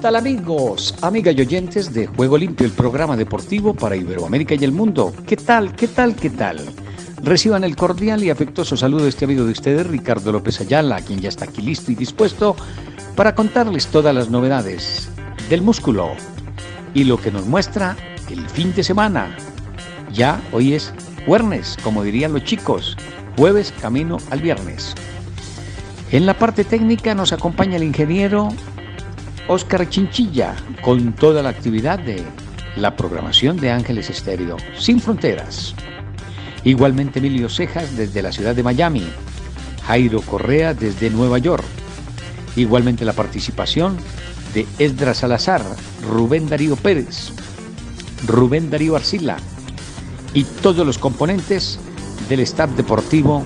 Tal amigos, amigas y oyentes de Juego Limpio, el programa deportivo para Iberoamérica y el mundo? ¿Qué tal, qué tal, qué tal? Reciban el cordial y afectuoso saludo de este amigo de ustedes, Ricardo López Ayala, quien ya está aquí listo y dispuesto para contarles todas las novedades del músculo y lo que nos muestra el fin de semana. Ya hoy es jueves, como dirían los chicos, jueves camino al viernes. En la parte técnica nos acompaña el ingeniero Oscar Chinchilla con toda la actividad de la programación de Ángeles Estéreo, sin fronteras. Igualmente Emilio Cejas desde la ciudad de Miami, Jairo Correa desde Nueva York. Igualmente la participación de Esdra Salazar, Rubén Darío Pérez, Rubén Darío Arcila y todos los componentes del staff deportivo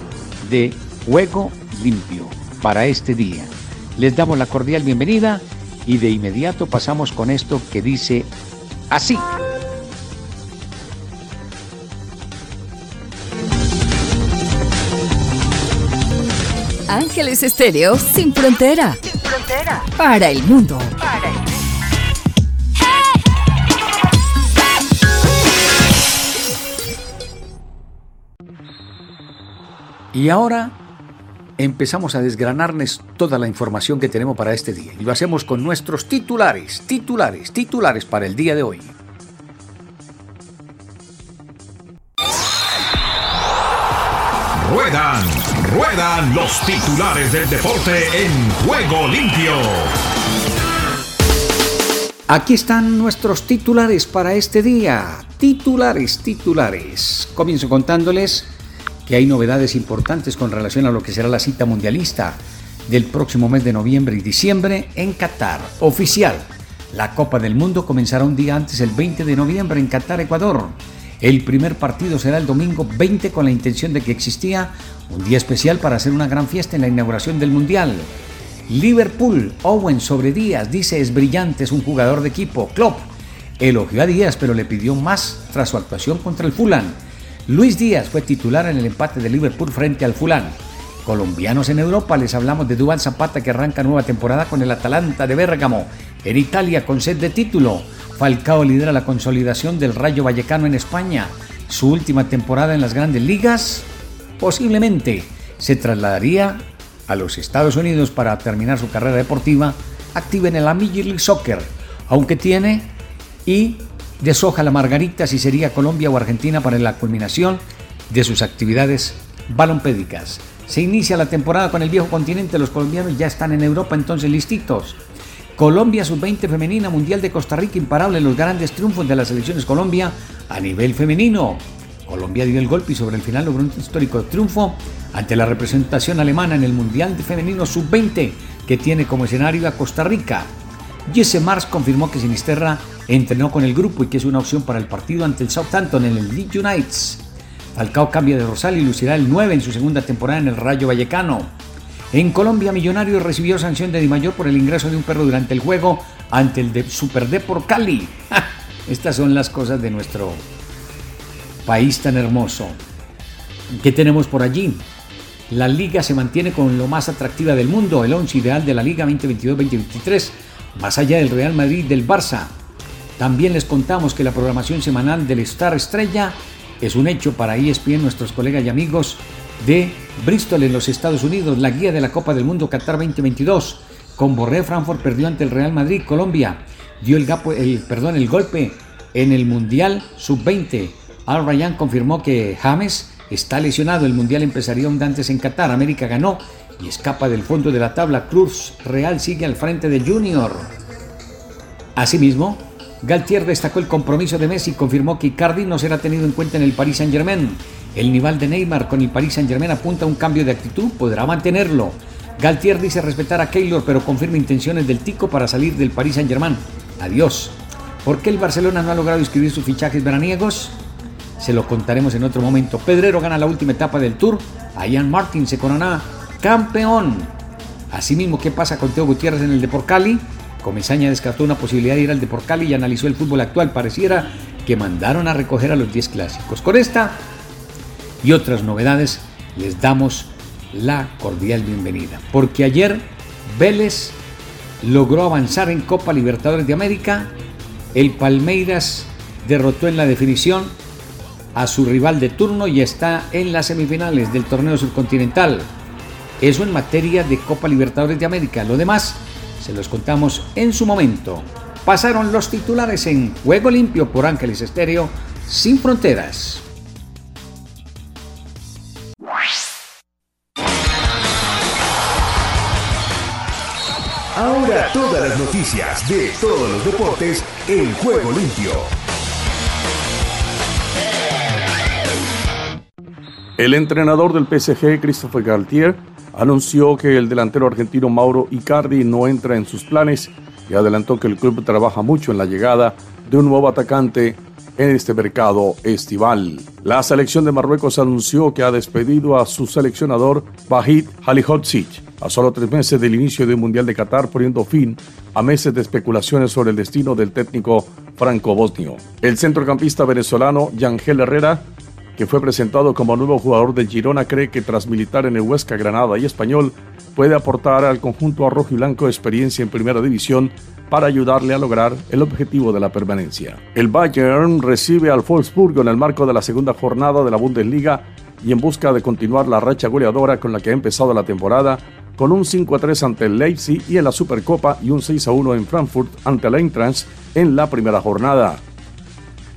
de Juego Limpio para este día. Les damos la cordial bienvenida y de inmediato pasamos con esto que dice así. Ángeles Estéreo sin frontera. Sin frontera. Para el mundo. Para el mundo. Y ahora empezamos a desgranarles toda la información que tenemos para este día. Y lo hacemos con nuestros titulares, titulares, titulares para el día de hoy. Ruedan, ruedan los titulares del deporte en juego limpio. Aquí están nuestros titulares para este día. Titulares, titulares. Comienzo contándoles que hay novedades importantes con relación a lo que será la cita mundialista del próximo mes de noviembre y diciembre en Qatar. Oficial, la Copa del Mundo comenzará un día antes, el 20 de noviembre, en Qatar, Ecuador. El primer partido será el domingo 20 con la intención de que existía un día especial para hacer una gran fiesta en la inauguración del Mundial. Liverpool, Owen sobre Díaz, dice es brillante, es un jugador de equipo. Klopp elogió a Díaz pero le pidió más tras su actuación contra el Fulham. Luis Díaz fue titular en el empate de Liverpool frente al Fulham. Colombianos en Europa, les hablamos de Duván Zapata que arranca nueva temporada con el Atalanta de Bérgamo. En Italia, con sed de título, Falcao lidera la consolidación del Rayo Vallecano en España. Su última temporada en las grandes ligas, posiblemente se trasladaría a los Estados Unidos para terminar su carrera deportiva activa en el Major Soccer, aunque tiene y deshoja la margarita si sería Colombia o Argentina para la culminación de sus actividades balompédicas. Se inicia la temporada con el viejo continente, los colombianos ya están en Europa entonces listitos. Colombia sub-20 femenina mundial de Costa Rica imparable en los grandes triunfos de las selecciones Colombia a nivel femenino. Colombia dio el golpe y sobre el final logró un histórico triunfo ante la representación alemana en el Mundial de Femenino Sub-20 que tiene como escenario a Costa Rica. Jesse Mars confirmó que Sinisterra entrenó con el grupo y que es una opción para el partido ante el Southampton en el Leeds United. Falcao cambia de rosal y lucirá el 9 en su segunda temporada en el Rayo Vallecano. En Colombia, Millonarios recibió sanción de Di Mayor por el ingreso de un perro durante el juego ante el de Super por Cali. Estas son las cosas de nuestro país tan hermoso. ¿Qué tenemos por allí? La liga se mantiene con lo más atractiva del mundo, el 11 ideal de la liga 2022-2023, más allá del Real Madrid del Barça. También les contamos que la programación semanal del Star Estrella es un hecho para ESPN, nuestros colegas y amigos de Bristol en los Estados Unidos, la guía de la Copa del Mundo Qatar 2022. Con Borré, Frankfurt perdió ante el Real Madrid, Colombia dio el, golpe en el Mundial Sub-20. Al Ryan confirmó que James está lesionado. El Mundial empezaría un antes en Qatar. América ganó y escapa del fondo de la tabla. Cruz Real sigue al frente de Junior. Asimismo, Galtier destacó el compromiso de Messi y confirmó que Icardi no será tenido en cuenta en el Paris Saint-Germain. El nivel de Neymar con el Paris Saint-Germain apunta a un cambio de actitud, podrá mantenerlo. Galtier dice respetar a Keylor, pero confirma intenciones del Tico para salir del Paris Saint-Germain. Adiós. ¿Por qué el Barcelona no ha logrado inscribir sus fichajes veraniegos? Se lo contaremos en otro momento. Pedrero gana la última etapa del Tour. Ian Martin se corona campeón. Asimismo, ¿qué pasa con Teo Gutiérrez en el Deport Cali? Comesaña descartó una posibilidad de ir al Deport Cali y analizó el fútbol actual. Pareciera que mandaron a recoger a los 10 clásicos. Con esta y otras novedades les damos la cordial bienvenida. Porque ayer Vélez logró avanzar en Copa Libertadores de América. El Palmeiras derrotó en la definición a su rival de turno y está en las semifinales del torneo subcontinental. Eso en materia de Copa Libertadores de América. Lo demás se los contamos en su momento. Pasaron los titulares en Juego Limpio por Ángeles Estéreo, sin fronteras. Ahora todas las noticias de todos los deportes en Juego Limpio. El entrenador del PSG, Christopher Galtier, anunció que el delantero argentino Mauro Icardi no entra en sus planes y adelantó que el club trabaja mucho en la llegada de un nuevo atacante en este mercado estival. La selección de Marruecos anunció que ha despedido a su seleccionador Vahid Halihotzic a solo tres meses del inicio del Mundial de Qatar, poniendo fin a meses de especulaciones sobre el destino del técnico franco-bosnio. El centrocampista venezolano Yangel Herrera que fue presentado como nuevo jugador del Girona, cree que tras militar en el Huesca, Granada y Español, puede aportar al conjunto rojo y blanco experiencia en primera división para ayudarle a lograr el objetivo de la permanencia. El Bayern recibe al Wolfsburg en el marco de la segunda jornada de la Bundesliga y en busca de continuar la racha goleadora con la que ha empezado la temporada, con un 5 a 3 ante el Leipzig y en la Supercopa y un 6 a 1 en Frankfurt ante el Eintracht en la primera jornada.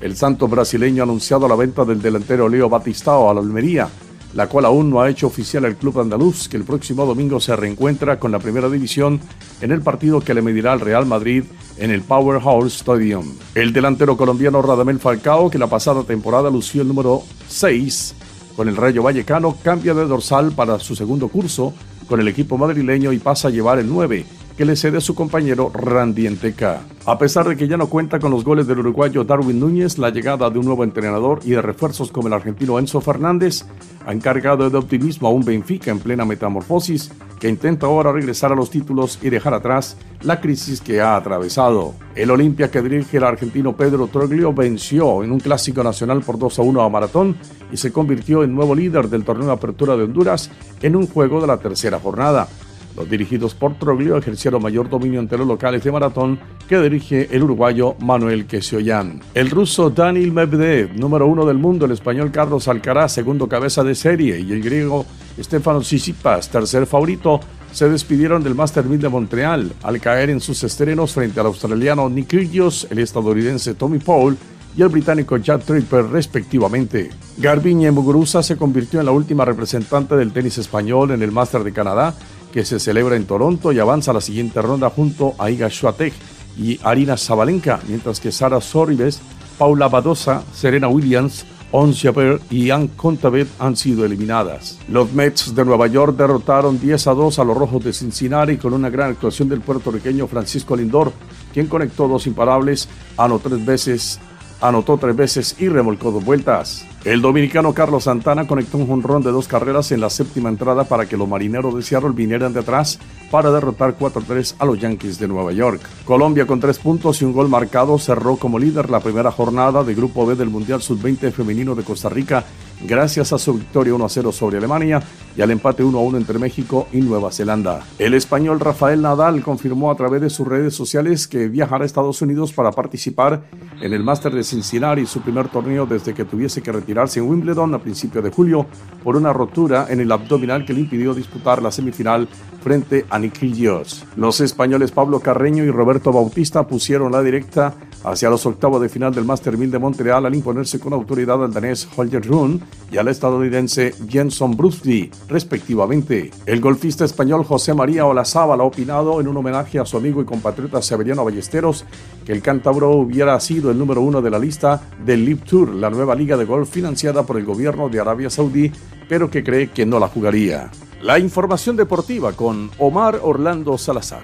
El santo brasileño ha anunciado la venta del delantero Leo Batistao a la Almería, la cual aún no ha hecho oficial el club andaluz, que el próximo domingo se reencuentra con la primera división en el partido que le medirá al Real Madrid en el Powerhouse Stadium. El delantero colombiano Radamel Falcao, que la pasada temporada lució el número 6 con el Rayo Vallecano, cambia de dorsal para su segundo curso con el equipo madrileño y pasa a llevar el 9 que le cede a su compañero Randy Enteca. A pesar de que ya no cuenta con los goles del uruguayo Darwin Núñez, la llegada de un nuevo entrenador y de refuerzos como el argentino Enzo Fernández ha encargado de optimismo a un Benfica en plena metamorfosis que intenta ahora regresar a los títulos y dejar atrás la crisis que ha atravesado. El Olimpia que dirige el argentino Pedro Troglio venció en un clásico nacional por 2 a 1 a Maratón y se convirtió en nuevo líder del torneo apertura de Honduras en un juego de la tercera jornada. Los dirigidos por Troglio ejercieron mayor dominio entre los locales de maratón que dirige el uruguayo Manuel Quesoyan. El ruso Daniel Medvedev, número uno del mundo, el español Carlos Alcaraz, segundo cabeza de serie, y el griego Stefano Tsitsipas, tercer favorito, se despidieron del Master 1000 de Montreal al caer en sus estrenos frente al australiano Nick Kyrgios, el estadounidense Tommy Paul y el británico Jack Tripper respectivamente. Garbiñe Muguruza se convirtió en la última representante del tenis español en el Master de Canadá que se celebra en Toronto y avanza a la siguiente ronda junto a Iga Swiatek y Arina Zabalenka, mientras que Sara Sorribes, Paula Badosa, Serena Williams, Ons y Ann Contabet han sido eliminadas. Los Mets de Nueva York derrotaron 10 a 2 a los Rojos de Cincinnati con una gran actuación del puertorriqueño Francisco Lindor, quien conectó dos imparables, anotó tres veces anotó tres veces y remolcó dos vueltas. El dominicano Carlos Santana conectó un jonrón de dos carreras en la séptima entrada para que los marineros de Seattle vinieran de atrás para derrotar 4-3 a los Yankees de Nueva York. Colombia con tres puntos y un gol marcado cerró como líder la primera jornada de Grupo B del Mundial Sub-20 femenino de Costa Rica gracias a su victoria 1-0 sobre Alemania y al empate 1-1 entre México y Nueva Zelanda. El español Rafael Nadal confirmó a través de sus redes sociales que viajará a Estados Unidos para participar en el Máster de Cincinnati, su primer torneo desde que tuviese que retirarse en Wimbledon a principios de julio por una rotura en el abdominal que le impidió disputar la semifinal frente a Nick Los españoles Pablo Carreño y Roberto Bautista pusieron la directa hacia los octavos de final del Master 1000 de Montreal al imponerse con autoridad al danés Holger Rune y al estadounidense Jenson Brusty, respectivamente. El golfista español José María Olazábal ha opinado en un homenaje a su amigo y compatriota Severiano Ballesteros que el cántabro hubiera sido el número uno de la lista del Live Tour, la nueva liga de golf financiada por el gobierno de Arabia Saudí, pero que cree que no la jugaría. La información deportiva con Omar Orlando Salazar.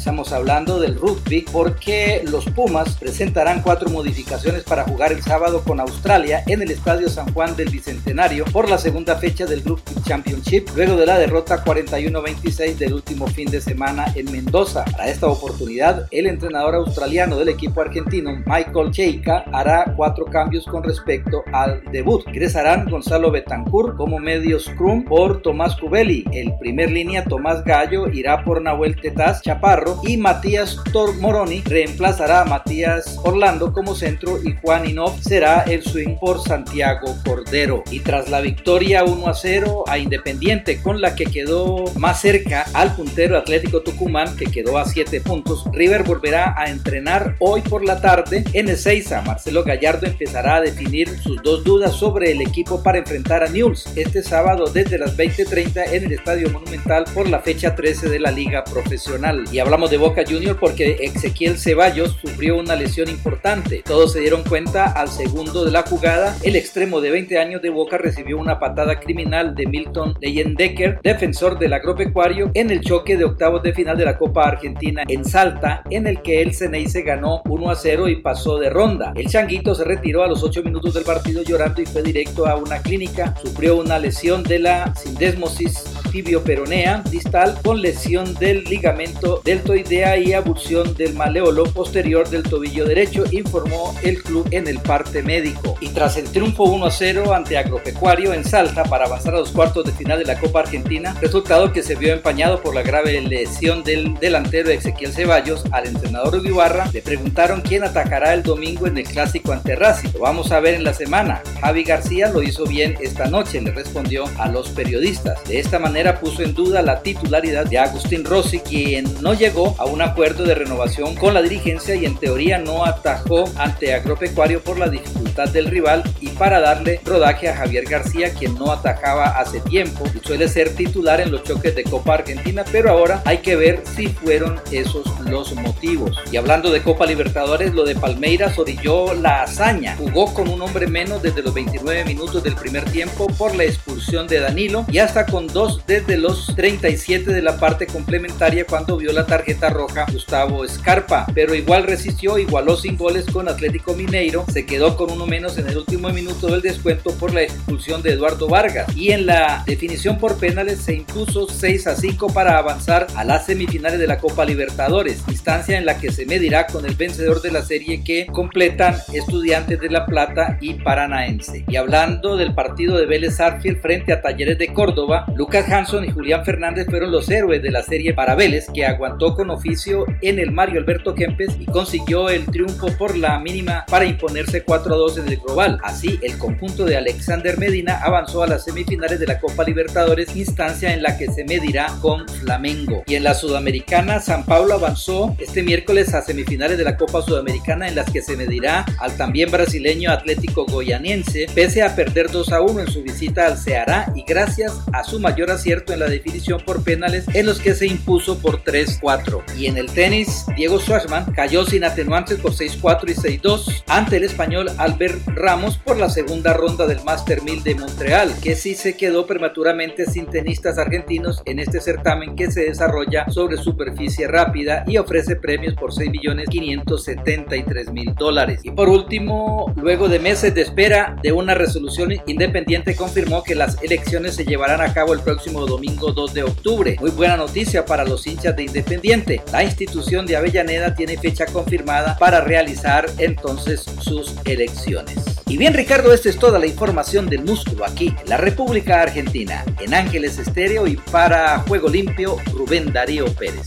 Estamos hablando del rugby porque los Pumas presentarán cuatro modificaciones para jugar el sábado con Australia en el Estadio San Juan del Bicentenario por la segunda fecha del Rugby Championship, luego de la derrota 41-26 del último fin de semana en Mendoza. Para esta oportunidad, el entrenador australiano del equipo argentino, Michael Cheika, hará cuatro cambios con respecto al debut. Ingresarán Gonzalo Betancourt como medio scrum por Tomás Cubelli. El primer línea Tomás Gallo irá por Nahuel Tetaz Chaparro y Matías Tor Moroni reemplazará a Matías Orlando como centro y Juan Inov será el swing por Santiago Cordero. Y tras la victoria 1 a 0 a Independiente con la que quedó más cerca al puntero Atlético Tucumán que quedó a 7 puntos, River volverá a entrenar hoy por la tarde en Ezeiza. Marcelo Gallardo empezará a definir sus dos dudas sobre el equipo para enfrentar a Newell's este sábado desde las 20:30 en el Estadio Monumental por la fecha 13 de la Liga Profesional. Y hablamos de Boca Junior porque Ezequiel Ceballos sufrió una lesión importante. Todos se dieron cuenta al segundo de la jugada. El extremo de 20 años de Boca recibió una patada criminal de Milton Leyendecker, defensor del agropecuario, en el choque de octavos de final de la Copa Argentina en Salta, en el que el Ceneice ganó 1 a 0 y pasó de ronda. El Changuito se retiró a los 8 minutos del partido llorando y fue directo a una clínica, sufrió una lesión de la sindesmosis tibio-peronea distal con lesión del ligamento deltoidea y abulsión del maleolo posterior del tobillo derecho, informó el club en el parte médico. Y tras el triunfo 1 a 0 ante Agropecuario en Salta para avanzar a los cuartos de final de la Copa Argentina, resultado que se vio empañado por la grave lesión del delantero Ezequiel Ceballos, al entrenador Ibarra le preguntaron quién atacará el domingo en el clásico ante Racing. Lo vamos a ver en la semana. Javi García lo hizo bien esta noche, le respondió a los periodistas. De esta manera puso en duda la titularidad de Agustín Rossi, quien no llegó a un acuerdo de renovación con la dirigencia y en teoría no atajó ante Agropecuario por la dificultad del rival y para darle rodaje a Javier García, quien no atajaba hace tiempo y suele ser titular en los choques de Copa Argentina, pero ahora hay que ver si fueron esos los motivos. Y hablando de Copa Libertadores, lo de Palmeiras orilló la hazaña. Jugó con un hombre menos desde los 29 minutos del primer tiempo por la expulsión de Danilo y hasta con dos desde los 37 de la parte complementaria cuando vio la tarjeta roja Gustavo Escarpa, pero igual resistió, igualó sin goles con Atlético Mineiro, se quedó con uno menos en el último minuto del descuento por la expulsión de Eduardo Vargas y en la definición por penales se impuso 6 a 5 para avanzar a las semifinales de la Copa Libertadores, instancia en la que se medirá con el vencedor de la serie que completan Estudiantes de La Plata y Paranaense. Y hablando del partido de Vélez Arfield frente a Talleres de Córdoba, Lucas Hanson y Julián Fernández fueron los héroes de la serie para Vélez, que aguantó con oficio en el Mario Alberto Kempes y consiguió el triunfo por la mínima para imponerse 4 a 2 en el global. Así, el conjunto de Alexander Medina avanzó a las semifinales de la Copa Libertadores, instancia en la que se medirá con Flamengo. Y en la Sudamericana, San Pablo avanzó este miércoles a semifinales de la Copa Sudamericana en las que se medirá al también brasileño Atlético Goianiense, pese a perder 2 a 1 en su visita al Ceará y gracias a su mayor acierto en la definición por penales en los que se impuso por 3-4. Y en el tenis, Diego Schwartzman cayó sin atenuantes por 6-4 y 6-2 ante el español Albert Ramos por la segunda ronda del Master 1000 de Montreal, que sí se quedó prematuramente sin tenistas argentinos en este certamen que se desarrolla sobre superficie rápida y ofrece premios por 6.573.000 dólares. Y por último, luego de meses de espera de una resolución independiente confirmó que las elecciones se llevarán a cabo el próximo domingo 2 de octubre. Muy buena noticia para los hinchas de Independiente. La institución de Avellaneda tiene fecha confirmada para realizar entonces sus elecciones. Y bien Ricardo, esta es toda la información del músculo aquí en la República Argentina, en Ángeles Estéreo y para Juego Limpio, Rubén Darío Pérez.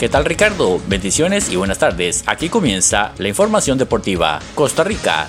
¿Qué tal Ricardo? Bendiciones y buenas tardes. Aquí comienza la información deportiva. Costa Rica.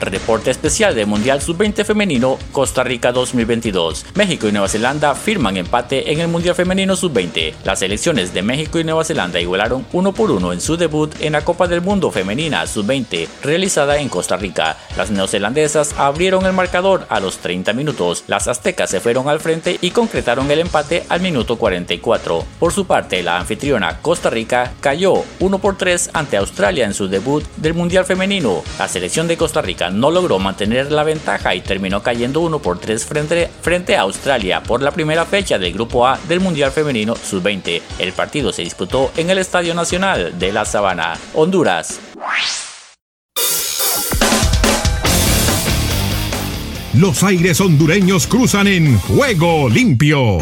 Reporte especial del Mundial Sub-20 femenino Costa Rica 2022. México y Nueva Zelanda firman empate en el Mundial Femenino Sub-20. Las selecciones de México y Nueva Zelanda igualaron uno por uno en su debut en la Copa del Mundo Femenina Sub-20 realizada en Costa Rica. Las neozelandesas abrieron el marcador a los 30 minutos. Las aztecas se fueron al frente y concretaron el empate al minuto 44. Por su parte, la anfitriona Costa Rica cayó 1 por 3 ante Australia en su debut del Mundial Femenino. La selección de Costa Rica no logró mantener la ventaja y terminó cayendo 1 por 3 frente, frente a Australia por la primera fecha del Grupo A del Mundial Femenino Sub-20. El partido se disputó en el Estadio Nacional de La Sabana, Honduras. Los aires hondureños cruzan en juego limpio.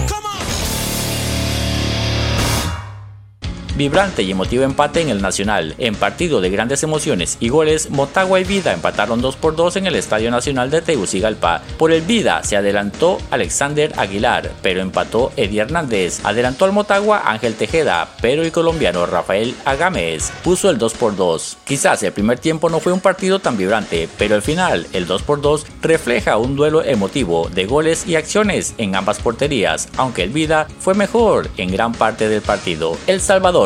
Vibrante y emotivo empate en el Nacional. En partido de grandes emociones y goles, Motagua y Vida empataron 2 por 2 en el Estadio Nacional de Tegucigalpa. Por el Vida se adelantó Alexander Aguilar, pero empató Eddie Hernández. Adelantó al Motagua Ángel Tejeda, pero el colombiano Rafael Agames puso el 2 por 2. Quizás el primer tiempo no fue un partido tan vibrante, pero el final, el 2 por 2, refleja un duelo emotivo de goles y acciones en ambas porterías, aunque el Vida fue mejor en gran parte del partido. El Salvador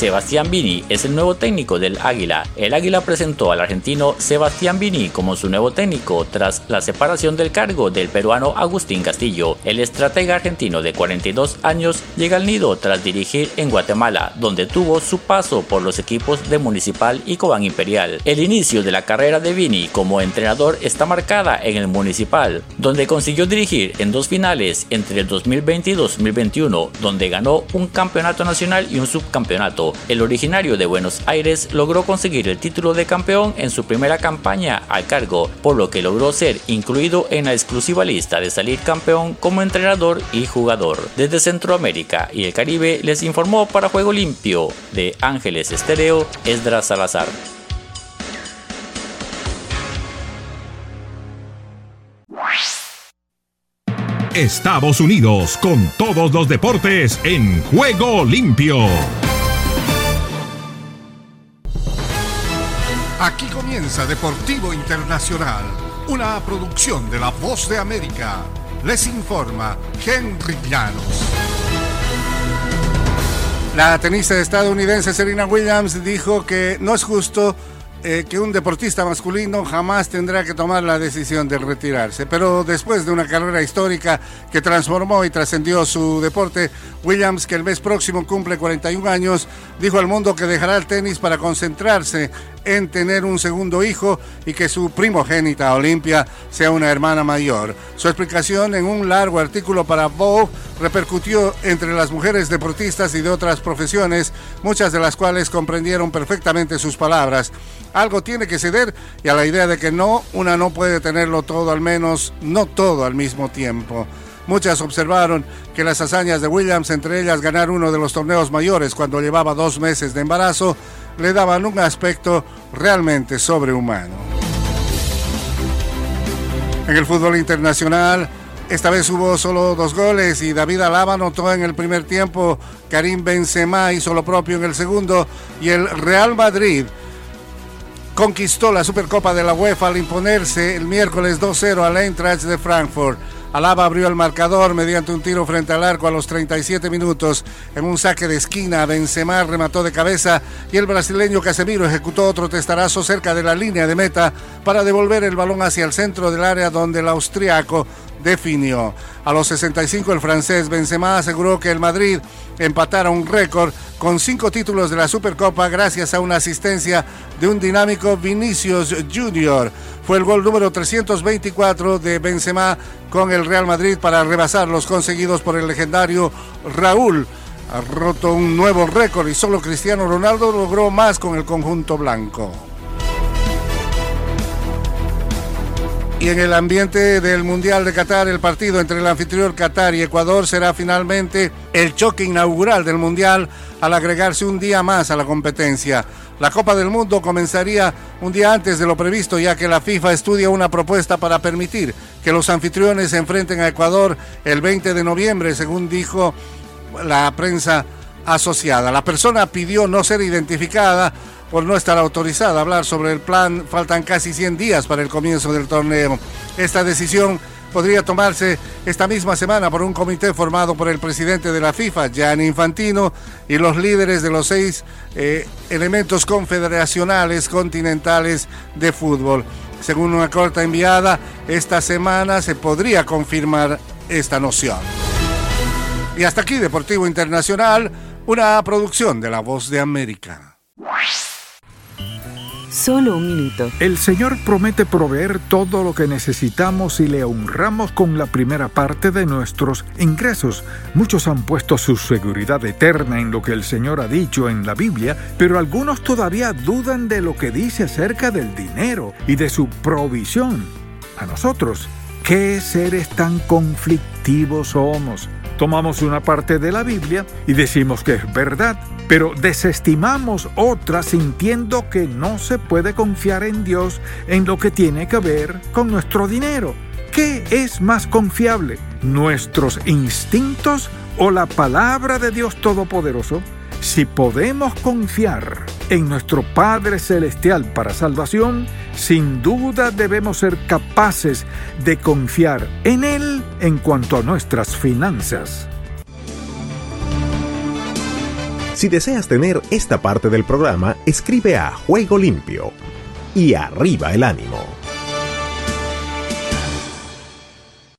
Sebastián Vini es el nuevo técnico del Águila. El Águila presentó al argentino Sebastián Vini como su nuevo técnico tras la separación del cargo del peruano Agustín Castillo. El estratega argentino de 42 años llega al nido tras dirigir en Guatemala, donde tuvo su paso por los equipos de Municipal y Cobán Imperial. El inicio de la carrera de Vini como entrenador está marcada en el Municipal, donde consiguió dirigir en dos finales entre el 2020 y 2021, donde ganó un campeonato nacional y un subcampeonato el originario de Buenos Aires logró conseguir el título de campeón en su primera campaña al cargo, por lo que logró ser incluido en la exclusiva lista de salir campeón como entrenador y jugador. Desde Centroamérica y el Caribe les informó para Juego Limpio de Ángeles Estéreo Esdras Salazar. Estados Unidos con todos los deportes en Juego Limpio. Aquí comienza Deportivo Internacional, una producción de La Voz de América. Les informa Henry Llanos. La tenista estadounidense Serena Williams dijo que no es justo eh, que un deportista masculino jamás tendrá que tomar la decisión de retirarse. Pero después de una carrera histórica que transformó y trascendió su deporte, Williams, que el mes próximo cumple 41 años, dijo al mundo que dejará el tenis para concentrarse en tener un segundo hijo y que su primogénita Olimpia sea una hermana mayor. Su explicación en un largo artículo para Vogue repercutió entre las mujeres deportistas y de otras profesiones, muchas de las cuales comprendieron perfectamente sus palabras. Algo tiene que ceder y a la idea de que no, una no puede tenerlo todo, al menos no todo al mismo tiempo. Muchas observaron que las hazañas de Williams, entre ellas ganar uno de los torneos mayores cuando llevaba dos meses de embarazo, le daban un aspecto realmente sobrehumano. En el fútbol internacional, esta vez hubo solo dos goles y David Alaba anotó en el primer tiempo, Karim Benzema hizo lo propio en el segundo y el Real Madrid conquistó la Supercopa de la UEFA al imponerse el miércoles 2-0 al Eintracht de Frankfurt. Alaba abrió el marcador mediante un tiro frente al arco a los 37 minutos. En un saque de esquina, Benzema remató de cabeza y el brasileño Casemiro ejecutó otro testarazo cerca de la línea de meta para devolver el balón hacia el centro del área donde el austriaco definió. A los 65 el francés Benzema aseguró que el Madrid empatara un récord con cinco títulos de la Supercopa gracias a una asistencia de un dinámico Vinicius Junior. Fue el gol número 324 de Benzema con el Real Madrid para rebasar los conseguidos por el legendario Raúl. Ha roto un nuevo récord y solo Cristiano Ronaldo logró más con el conjunto blanco. Y en el ambiente del Mundial de Qatar, el partido entre el anfitrión Qatar y Ecuador será finalmente el choque inaugural del Mundial al agregarse un día más a la competencia. La Copa del Mundo comenzaría un día antes de lo previsto, ya que la FIFA estudia una propuesta para permitir que los anfitriones se enfrenten a Ecuador el 20 de noviembre, según dijo la prensa asociada. La persona pidió no ser identificada por no estar autorizada a hablar sobre el plan. Faltan casi 100 días para el comienzo del torneo. Esta decisión podría tomarse esta misma semana por un comité formado por el presidente de la FIFA, Gianni Infantino, y los líderes de los seis eh, elementos confederacionales continentales de fútbol. Según una corta enviada, esta semana se podría confirmar esta noción. Y hasta aquí Deportivo Internacional, una producción de La Voz de América. Solo un minuto. El Señor promete proveer todo lo que necesitamos si le honramos con la primera parte de nuestros ingresos. Muchos han puesto su seguridad eterna en lo que el Señor ha dicho en la Biblia, pero algunos todavía dudan de lo que dice acerca del dinero y de su provisión. A nosotros, ¿qué seres tan conflictivos somos? Tomamos una parte de la Biblia y decimos que es verdad, pero desestimamos otra sintiendo que no se puede confiar en Dios en lo que tiene que ver con nuestro dinero. ¿Qué es más confiable? ¿Nuestros instintos o la palabra de Dios Todopoderoso? Si podemos confiar en nuestro Padre Celestial para salvación, sin duda debemos ser capaces de confiar en Él en cuanto a nuestras finanzas. Si deseas tener esta parte del programa, escribe a Juego Limpio y arriba el ánimo.